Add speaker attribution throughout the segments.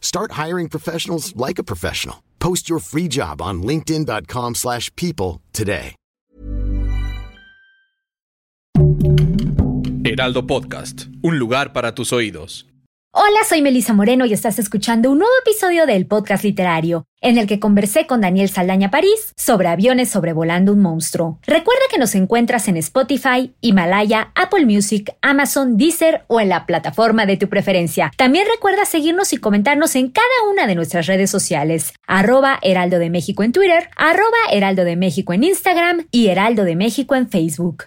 Speaker 1: Start hiring professionals like a professional. Post your free job on linkedin.com/people slash people today.
Speaker 2: Heraldo Podcast, un lugar para tus oídos.
Speaker 3: Hola, soy Melisa Moreno y estás escuchando un nuevo episodio del podcast literario, en el que conversé con Daniel Saldaña París sobre aviones sobrevolando un monstruo. Recuerda que nos encuentras en Spotify, Himalaya, Apple Music, Amazon, Deezer o en la plataforma de tu preferencia. También recuerda seguirnos y comentarnos en cada una de nuestras redes sociales, arroba Heraldo de México en Twitter, arroba Heraldo de México en Instagram y Heraldo de México en Facebook.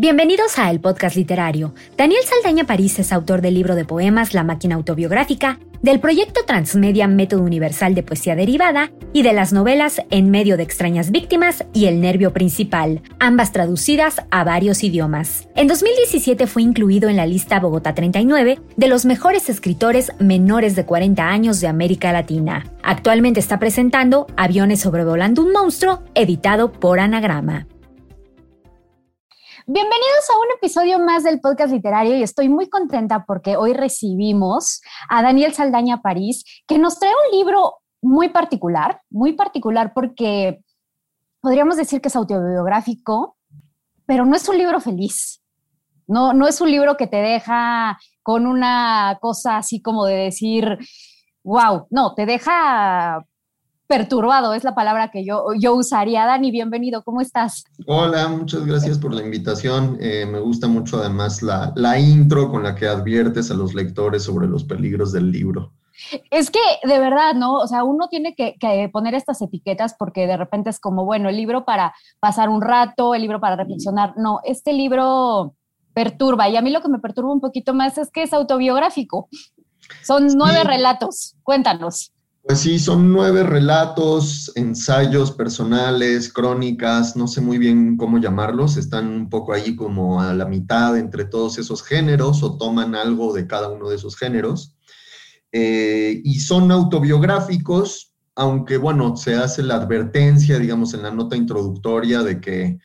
Speaker 3: Bienvenidos a El Podcast Literario. Daniel Saldaña París es autor del libro de poemas La máquina autobiográfica, del proyecto Transmedia Método Universal de Poesía Derivada y de las novelas En medio de extrañas víctimas y El nervio principal, ambas traducidas a varios idiomas. En 2017 fue incluido en la lista Bogotá 39 de los mejores escritores menores de 40 años de América Latina. Actualmente está presentando Aviones sobrevolando un monstruo, editado por Anagrama. Bienvenidos a un episodio más del podcast literario y estoy muy contenta porque hoy recibimos a Daniel Saldaña París, que nos trae un libro muy particular, muy particular porque podríamos decir que es autobiográfico, pero no es un libro feliz. No, no es un libro que te deja con una cosa así como de decir, wow, no, te deja perturbado, es la palabra que yo, yo usaría. Dani, bienvenido, ¿cómo estás?
Speaker 4: Hola, muchas gracias por la invitación. Eh, me gusta mucho además la, la intro con la que adviertes a los lectores sobre los peligros del libro.
Speaker 3: Es que de verdad, ¿no? O sea, uno tiene que, que, poner estas etiquetas porque de repente es como, bueno, el libro para pasar un rato, el libro para reflexionar. No, este libro perturba y a mí lo que me perturba un poquito más es que es autobiográfico. Son nueve sí. relatos. Cuéntanos.
Speaker 4: Pues sí, son nueve relatos, ensayos personales, crónicas, no sé muy bien cómo llamarlos, están un poco ahí como a la mitad entre todos esos géneros o toman algo de cada uno de esos géneros. Eh, y son autobiográficos, aunque bueno, se hace la advertencia, digamos, en la nota introductoria de que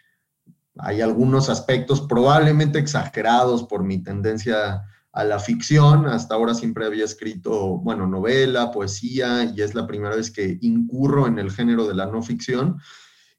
Speaker 4: hay algunos aspectos probablemente exagerados por mi tendencia a la ficción. Hasta ahora siempre había escrito, bueno, novela, poesía, y es la primera vez que incurro en el género de la no ficción.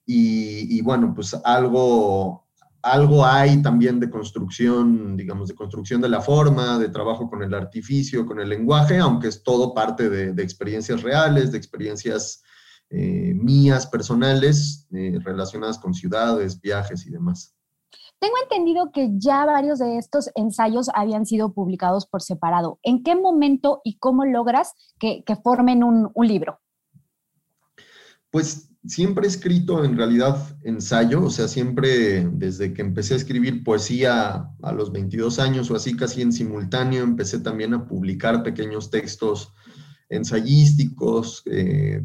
Speaker 4: Y, bueno, pues algo, algo hay también de construcción, digamos, de construcción de la forma, de trabajo con el artificio, con el lenguaje, aunque es todo parte de, de experiencias reales, de experiencias eh, mías, personales, eh, relacionadas con ciudades, viajes y demás.
Speaker 3: Tengo entendido que ya varios de estos ensayos habían sido publicados por separado. ¿En qué momento y cómo logras que, formen un, un libro?
Speaker 4: Pues siempre he escrito en realidad ensayo, o sea, siempre desde que empecé a escribir poesía a los 22 años o así, casi en simultáneo, empecé también a publicar pequeños textos ensayísticos eh,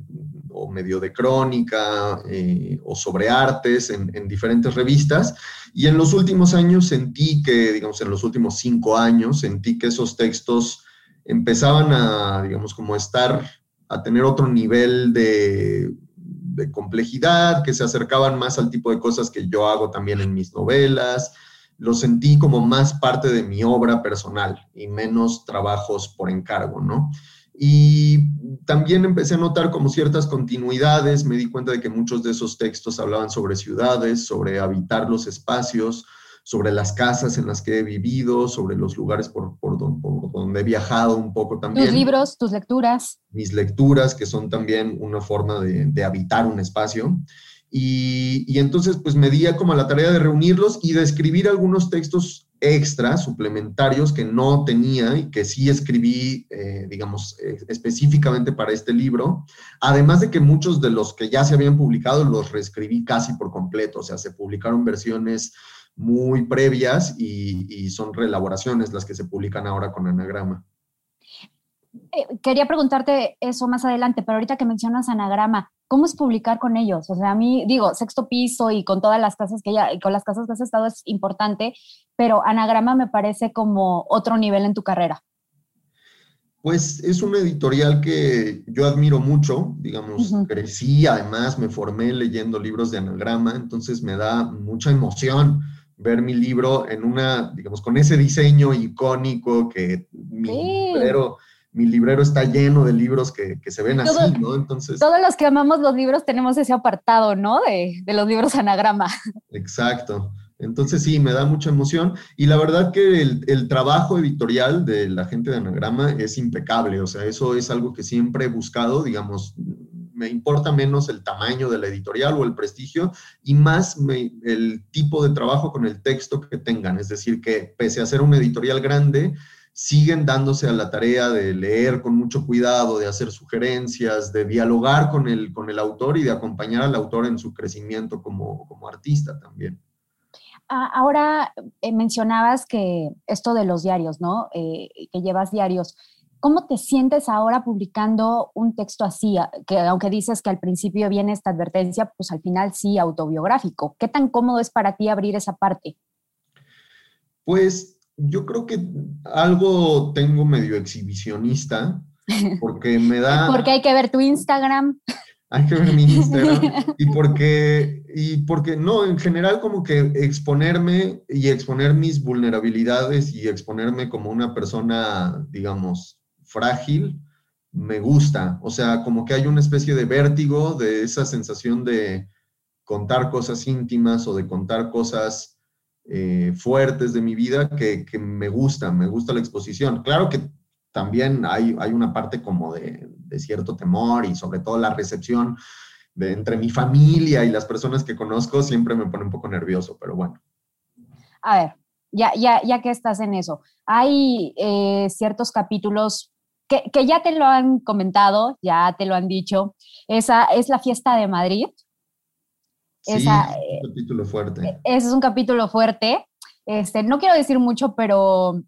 Speaker 4: o medio de crónica eh, o sobre artes en, en, diferentes revistas. Y en los últimos años sentí que, digamos, en los últimos cinco años, sentí que esos textos empezaban a, digamos, como estar, a tener otro nivel de complejidad, que se acercaban más al tipo de cosas que yo hago también en mis novelas. Lo sentí como más parte de mi obra personal y menos trabajos por encargo, ¿no? Y también empecé a notar como ciertas continuidades, me di cuenta de que muchos de esos textos hablaban sobre ciudades, sobre habitar los espacios, sobre las casas en las que he vivido, sobre los lugares por, por, donde he viajado un poco también.
Speaker 3: Tus libros, tus lecturas.
Speaker 4: Mis lecturas, que son también una forma de, de habitar un espacio. Y, y, entonces pues me di como la tarea de reunirlos y de escribir algunos textos extras, suplementarios que no tenía y que sí escribí, eh, digamos, eh, específicamente para este libro. Además de que muchos de los que ya se habían publicado los reescribí casi por completo, o sea, se publicaron versiones muy previas y, son reelaboraciones las que se publican ahora con Anagrama.
Speaker 3: Eh, quería preguntarte eso más adelante, pero ahorita que mencionas Anagrama, ¿cómo es publicar con ellos? O sea, a mí, digo, sexto piso y con todas las casas que ya, con las casas que has estado es importante, pero Anagrama me parece como otro nivel en tu carrera.
Speaker 4: Pues es una editorial que yo admiro mucho, digamos, crecí, además me formé leyendo libros de anagrama, entonces me da mucha emoción ver mi libro en una, digamos, con ese diseño icónico que mi, librero, mi librero está lleno de libros que, se ven así, ¿no?
Speaker 3: Entonces... Todos los que amamos los libros tenemos ese apartado, ¿no? De, de los libros anagrama.
Speaker 4: Exacto. Entonces sí, me da mucha emoción y la verdad que el, el, trabajo editorial de la gente de Anagrama es impecable, o sea, eso es algo que siempre he buscado, digamos, me importa menos el tamaño de la editorial o el prestigio y más el tipo de trabajo con el texto que tengan. Es decir, que pese a ser una editorial grande, siguen dándose a la tarea de leer con mucho cuidado, de hacer sugerencias, de dialogar con el, con el autor y de acompañar al autor en su crecimiento como, como artista también.
Speaker 3: Ah, ahora eh, mencionabas que esto de los diarios, ¿no? Eh, que llevas diarios. ¿Cómo te sientes ahora publicando un texto así, que aunque dices que al principio viene esta advertencia, pues al final sí autobiográfico? ¿Qué tan cómodo es para ti abrir esa parte?
Speaker 4: Pues yo creo que algo tengo medio exhibicionista, porque me da...
Speaker 3: porque hay que ver tu Instagram.
Speaker 4: Hay que ver mi Instagram. y porque, y porque no, en general como que exponerme y exponer mis vulnerabilidades y exponerme como una persona, digamos, frágil, me gusta. O sea, como que hay una especie de vértigo de esa sensación de contar cosas íntimas o de contar cosas eh, fuertes de mi vida que, me gusta, me gusta la exposición. Claro que también hay, hay una parte como de, cierto temor y sobre todo la recepción de entre mi familia y las personas que conozco siempre me pone un poco nervioso, pero bueno.
Speaker 3: A ver, ya, ya, ya que estás en eso, hay eh, ciertos capítulos que, ya te lo han comentado, ya te lo han dicho, esa es la fiesta de Madrid.
Speaker 4: Sí, es un eh, capítulo fuerte. E,
Speaker 3: ese es un capítulo fuerte. Este, no quiero decir mucho, pero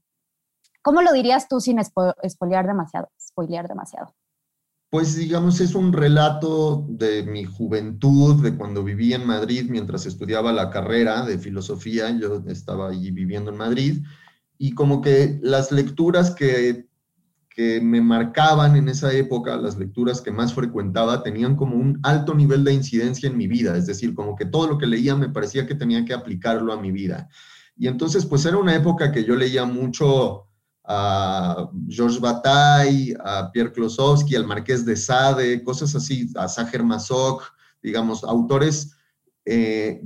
Speaker 3: ¿cómo lo dirías tú sin spoilear demasiado? Spoilear demasiado.
Speaker 4: Pues digamos, es un relato de mi juventud, de cuando viví en Madrid mientras estudiaba la carrera de filosofía, yo estaba allí viviendo en Madrid, y como que las lecturas que que me marcaban en esa época, las lecturas que más frecuentaba, tenían como un alto nivel de incidencia en mi vida, es decir, como que todo lo que leía me parecía que tenía que aplicarlo a mi vida. Y entonces, pues era una época que yo leía mucho a Georges Bataille, a Pierre Klosowski, al Marqués de Sade, cosas así, a Sacher Masoch, digamos, autores eh,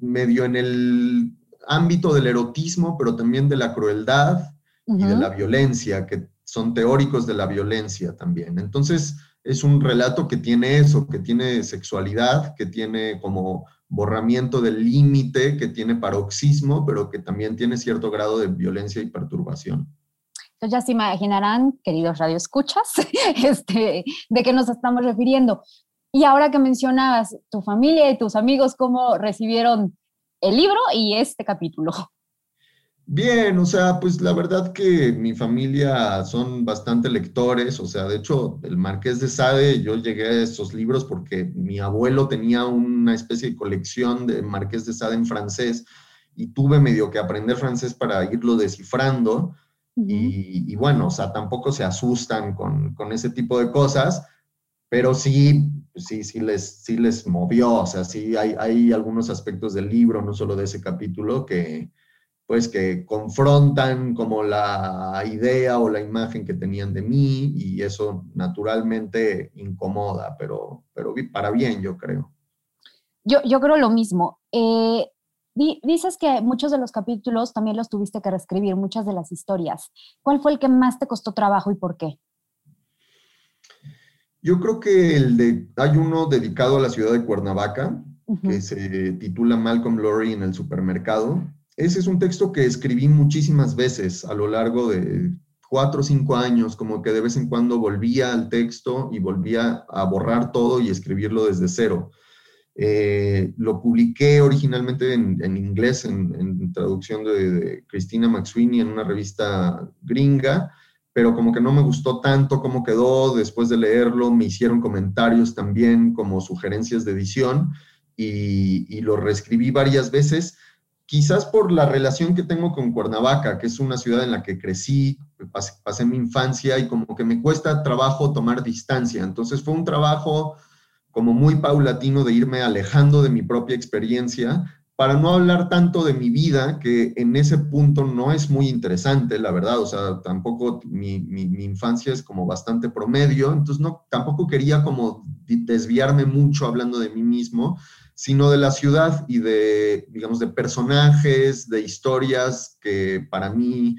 Speaker 4: medio en el ámbito del erotismo, pero también de la crueldad y de la violencia, que son teóricos de la violencia también. Entonces, es un relato que tiene eso, que tiene sexualidad, que tiene como borramiento del límite, que tiene paroxismo, pero que también tiene cierto grado de violencia y perturbación.
Speaker 3: Entonces ya se imaginarán, queridos radioescuchas, este, de qué nos estamos refiriendo. Y ahora que mencionabas tu familia y tus amigos, ¿cómo recibieron el libro y este capítulo?
Speaker 4: Bien, o sea, pues la verdad que mi familia son bastante lectores, o sea, de hecho, el Marqués de Sade, yo llegué a esos libros porque mi abuelo tenía una especie de colección de Marqués de Sade en francés y tuve medio que aprender francés para irlo descifrando. y, bueno, o sea, tampoco se asustan con, con, ese tipo de cosas, pero sí, sí, sí les, sí les movió, o sea, sí hay, hay algunos aspectos del libro, no solo de ese capítulo, que, pues que confrontan como la idea o la imagen que tenían de mí y eso naturalmente incomoda, pero, pero para bien, yo creo.
Speaker 3: Yo, yo creo lo mismo. Eh, dices que muchos de los capítulos también los tuviste que reescribir, muchas de las historias. ¿Cuál fue el que más te costó trabajo y por qué?
Speaker 4: Yo creo que el de, hay uno dedicado a la ciudad de Cuernavaca, que se titula Malcolm Lowry en el supermercado ese es un texto que escribí muchísimas veces a lo largo de cuatro o cinco años, como que de vez en cuando volvía al texto y volvía a borrar todo y escribirlo desde cero. Eh, lo publiqué originalmente en, inglés, en, traducción de, de, Christina McSweeney en una revista gringa, pero como que no me gustó tanto cómo quedó. Después de leerlo, me hicieron comentarios también como sugerencias de edición y lo reescribí varias veces quizás por la relación que tengo con Cuernavaca, que es una ciudad en la que crecí, pasé, mi infancia y como que me cuesta trabajo tomar distancia. Entonces fue un trabajo como muy paulatino de irme alejando de mi propia experiencia para no hablar tanto de mi vida, que en ese punto no es muy interesante, la verdad, o sea, tampoco mi, mi infancia es como bastante promedio, entonces no, tampoco quería como desviarme mucho hablando de mí mismo, sino de la ciudad y de, digamos, de personajes, de historias que para mí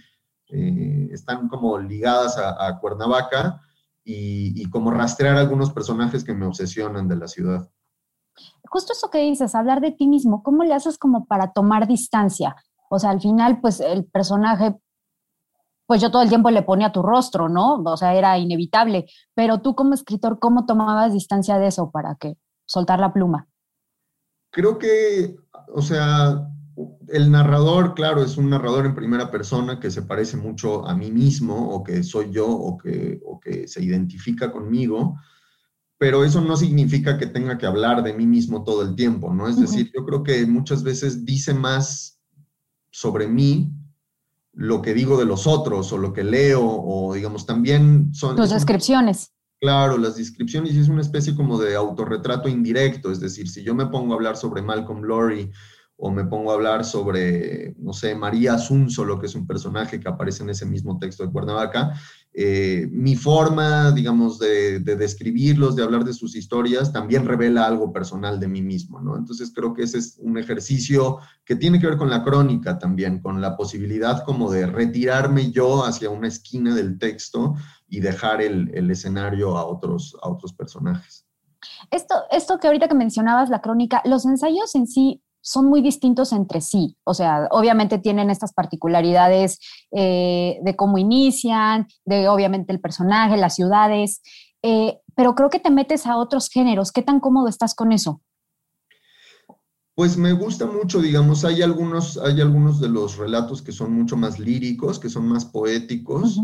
Speaker 4: eh, están como ligadas a, Cuernavaca y, como rastrear algunos personajes que me obsesionan de la ciudad.
Speaker 3: Justo eso que dices, hablar de ti mismo, ¿cómo le haces como para tomar distancia? O sea, al final, pues el personaje, pues yo todo el tiempo le ponía tu rostro, ¿no? O sea, era inevitable, pero tú como escritor, ¿cómo tomabas distancia de eso para que soltar la pluma?
Speaker 4: Creo que, o sea, el narrador, claro, es un narrador en primera persona que se parece mucho a mí mismo o que soy yo o que, que se identifica conmigo, pero eso no significa que tenga que hablar de mí mismo todo el tiempo, ¿no? Es decir, yo creo que muchas veces dice más sobre mí lo que digo de los otros o lo que leo o digamos también son...
Speaker 3: Tus descripciones.
Speaker 4: Claro, las descripciones es una especie como de autorretrato indirecto, es decir, si yo me pongo a hablar sobre Malcolm Lowry o me pongo a hablar sobre, no sé, María lo que es un personaje que aparece en ese mismo texto de Cuernavaca, eh, mi forma, digamos, de, describirlos, de hablar de sus historias, también revela algo personal de mí mismo, ¿no? Entonces creo que ese es un ejercicio que tiene que ver con la crónica también, con la posibilidad como de retirarme yo hacia una esquina del texto y dejar el, el escenario a otros, a otros personajes.
Speaker 3: Esto, esto que ahorita que mencionabas, la crónica, los ensayos en sí son muy distintos entre sí. O sea, obviamente tienen estas particularidades eh, de cómo inician, de obviamente el personaje, las ciudades, eh, pero creo que te metes a otros géneros. ¿Qué tan cómodo estás con eso?
Speaker 4: Pues me gusta mucho, digamos, hay algunos, hay algunos de los relatos que son mucho más líricos, que son más poéticos.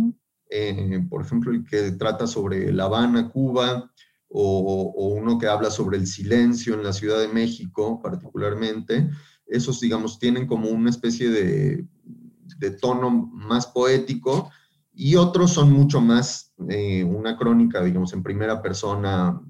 Speaker 4: Eh, por ejemplo, el que trata sobre La Habana, Cuba, o, uno que habla sobre el silencio en la Ciudad de México particularmente, esos, digamos, tienen como una especie de, tono más poético y otros son mucho más eh, una crónica, digamos, en primera persona,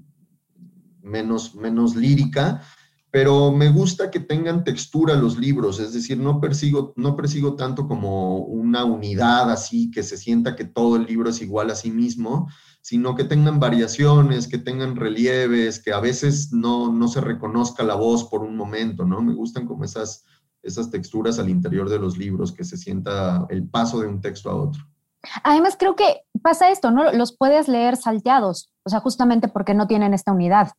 Speaker 4: menos, menos lírica, pero me gusta que tengan textura los libros, es decir, no persigo, no persigo tanto como una unidad así, que se sienta que todo el libro es igual a sí mismo, sino que tengan variaciones, que tengan relieves, que a veces no, no se reconozca la voz por un momento, ¿no? Me gustan como esas, esas texturas al interior de los libros, que se sienta el paso de un texto a otro.
Speaker 3: Además, creo que pasa esto, ¿no? Los puedes leer salteados, o sea, justamente porque no tienen esta unidad.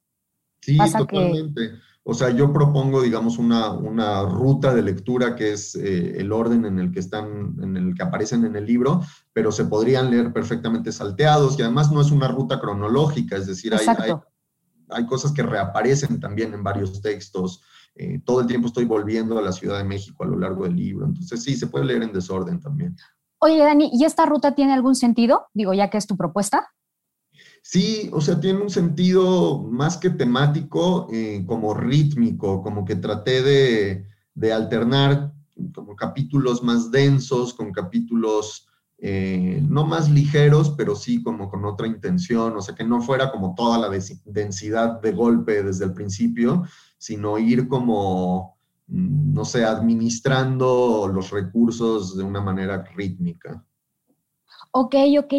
Speaker 4: Sí, totalmente. O sea, yo propongo, digamos, una, una ruta de lectura que es eh, el orden en el que están, en el que aparecen en el libro, pero se podrían leer perfectamente salteados y además no es una ruta cronológica, es decir, hay, hay cosas que reaparecen también en varios textos. Eh, todo el tiempo estoy volviendo a la Ciudad de México a lo largo del libro. Entonces sí, se puede leer en desorden también.
Speaker 3: Oye, Dani, ¿y esta ruta tiene algún sentido? Digo, ya que es tu propuesta.
Speaker 4: Sí, o sea, tiene un sentido más que temático, eh, como rítmico, como que traté de, de, alternar como capítulos más densos con capítulos eh, no más ligeros, pero sí como con otra intención, o sea, que no fuera como toda la densidad de golpe desde el principio, sino ir como, mm, no sé, administrando los recursos de una manera rítmica.
Speaker 3: Ok, ok.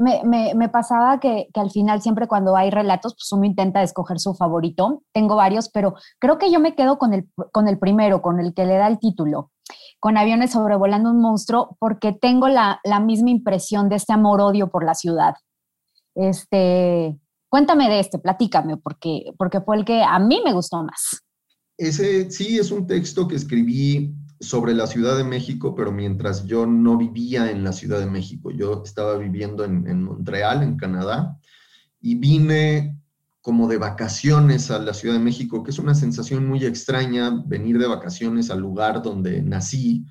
Speaker 3: Me, me, me pasaba que, que, al final siempre cuando hay relatos, pues uno intenta escoger su favorito. Tengo varios, pero creo que yo me quedo con el, con el primero, con el que le da el título, con aviones sobrevolando un monstruo, porque tengo la, la misma impresión de este amor-odio por la ciudad. Este, cuéntame de este, platícame, porque, porque fue el que a mí me gustó más.
Speaker 4: Ese sí es un texto que escribí sobre la Ciudad de México, pero mientras yo no vivía en la Ciudad de México, yo estaba viviendo en, Montreal, en Canadá, y vine como de vacaciones a la Ciudad de México, que es una sensación muy extraña venir de vacaciones al lugar donde nací.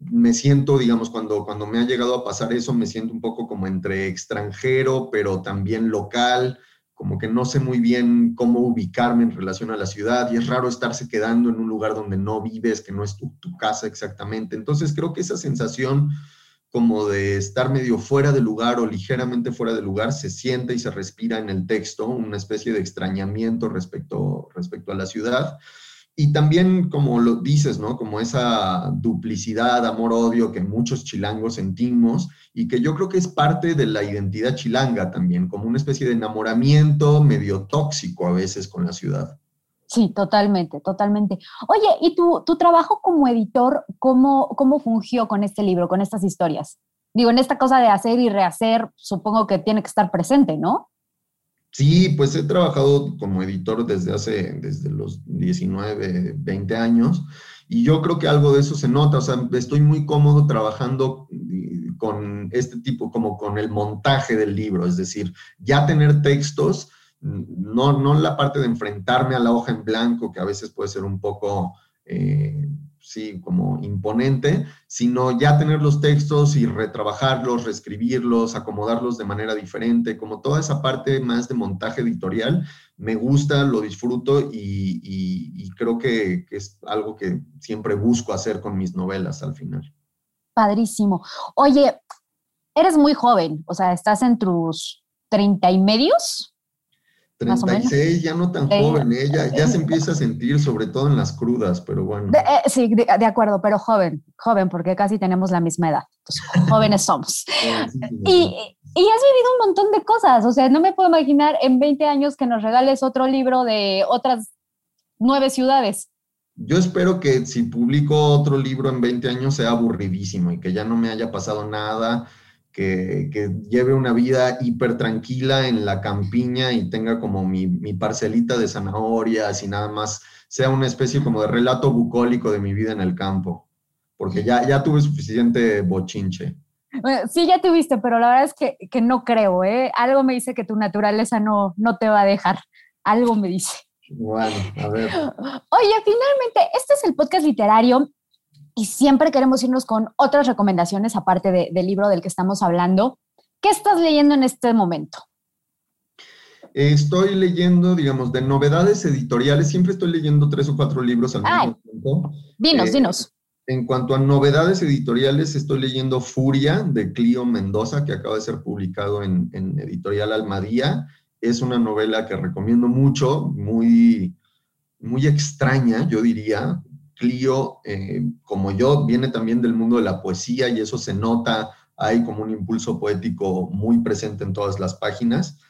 Speaker 4: Me siento, digamos, cuando, cuando me ha llegado a pasar eso, me siento un poco como entre extranjero, pero también local como que no sé muy bien cómo ubicarme en relación a la ciudad y es raro estarse quedando en un lugar donde no vives, que no es tu, casa exactamente. Entonces creo que esa sensación como de estar medio fuera de lugar o ligeramente fuera de lugar se siente y se respira en el texto, una especie de extrañamiento respecto, respecto a la ciudad. Y también, como lo dices, ¿no? Como esa duplicidad, amor-odio que muchos chilangos sentimos y que yo creo que es parte de la identidad chilanga también, como una especie de enamoramiento medio tóxico a veces con la ciudad.
Speaker 3: Sí, totalmente, totalmente. Oye, ¿y tu, tu trabajo como editor, cómo, cómo fungió con este libro, con estas historias? Digo, en esta cosa de hacer y rehacer, supongo que tiene que estar presente, ¿no?
Speaker 4: Sí, pues he trabajado como editor desde hace, desde los 19, 20 años y yo creo que algo de eso se nota, o sea, estoy muy cómodo trabajando con este tipo, como con el montaje del libro, es decir, ya tener textos, no, no la parte de enfrentarme a la hoja en blanco, que a veces puede ser un poco... Eh, sí, como imponente, sino ya tener los textos y retrabajarlos, reescribirlos, acomodarlos de manera diferente, como toda esa parte más de montaje editorial, me gusta, lo disfruto y, creo que, que, es algo que siempre busco hacer con mis novelas al final.
Speaker 3: Padrísimo. Oye, eres muy joven, o sea, estás en tus treinta y medios.
Speaker 4: 36, ya no tan joven, ella ¿eh? ya, se empieza a sentir, sobre todo en las crudas, pero bueno.
Speaker 3: Eh, sí, de, acuerdo, pero joven, joven, porque casi tenemos la misma edad. jóvenes somos. y, y, has vivido un montón de cosas, o sea, no me puedo imaginar en 20 años que nos regales otro libro de otras nueve ciudades.
Speaker 4: Yo espero que si publico otro libro en 20 años sea aburridísimo y que ya no me haya pasado nada que, lleve una vida hiper tranquila en la campiña y tenga como mi, parcelita de zanahorias y nada más sea una especie como de relato bucólico de mi vida en el campo, porque ya, ya tuve suficiente bochinche.
Speaker 3: sí, ya tuviste, pero la verdad es que, que, no creo, ¿eh? Algo me dice que tu naturaleza no, no te va a dejar, algo me dice.
Speaker 4: Bueno, a ver.
Speaker 3: Oye, finalmente, este es el podcast literario y siempre queremos irnos con otras recomendaciones aparte del libro del que estamos hablando. ¿Qué estás leyendo en este momento?
Speaker 4: Estoy leyendo, digamos, de novedades editoriales. Siempre estoy leyendo tres o cuatro libros al mismo tiempo.
Speaker 3: Dinos, eh, dinos.
Speaker 4: En cuanto a novedades editoriales, estoy leyendo Furia de Clio Mendoza, que acaba de ser publicado en, en Editorial Almadía. Es una novela que recomiendo mucho, muy, muy extraña, yo diría, Clio, eh, como yo, viene también del mundo de la poesía y eso se nota, hay como un impulso poético muy presente en todas las páginas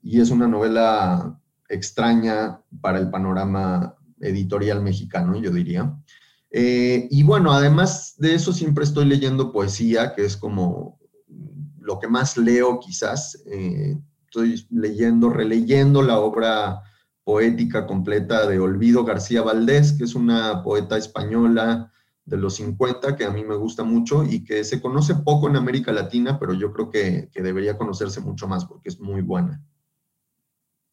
Speaker 4: y es una novela extraña para el panorama editorial mexicano, yo diría. Eh, y bueno, además de eso siempre estoy leyendo poesía, que es como lo que más leo quizás. Eh, estoy leyendo, releyendo la obra poética completa de Olvido García Valdés, que es una poeta española de los 50 que a mí me gusta mucho y que se conoce poco en América Latina, pero yo creo que, debería conocerse mucho más porque es muy buena.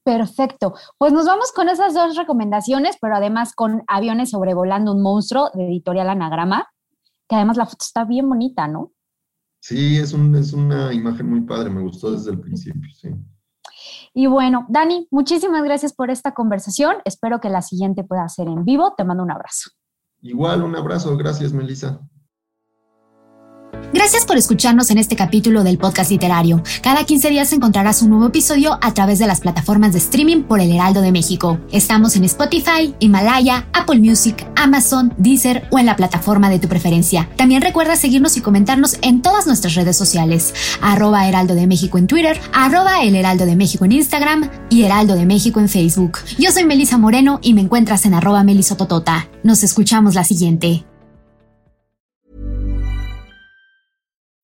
Speaker 3: Perfecto. Pues nos vamos con esas dos recomendaciones, pero además con Aviones sobrevolando un monstruo de editorial Anagrama, que además la foto está bien bonita, ¿no?
Speaker 4: Sí, es, un, es una imagen muy padre, me gustó desde el principio, sí.
Speaker 3: Y bueno, Dani, muchísimas gracias por esta conversación. Espero que la siguiente pueda ser en vivo. Te mando un abrazo.
Speaker 4: Igual, un abrazo. Gracias, Melissa.
Speaker 5: Gracias por escucharnos en este capítulo del podcast literario. Cada 15 días encontrarás un nuevo episodio a través de las plataformas de streaming por El Heraldo de México. Estamos en Spotify, Himalaya, Apple Music, Amazon, Deezer o en la plataforma de tu preferencia. También recuerda seguirnos y comentarnos en todas nuestras redes sociales. Arroba Heraldo de México en Twitter, arroba El Heraldo de México en Instagram y Heraldo de México en Facebook. Yo soy Melisa Moreno y me encuentras en arroba melisototota. Nos escuchamos la siguiente.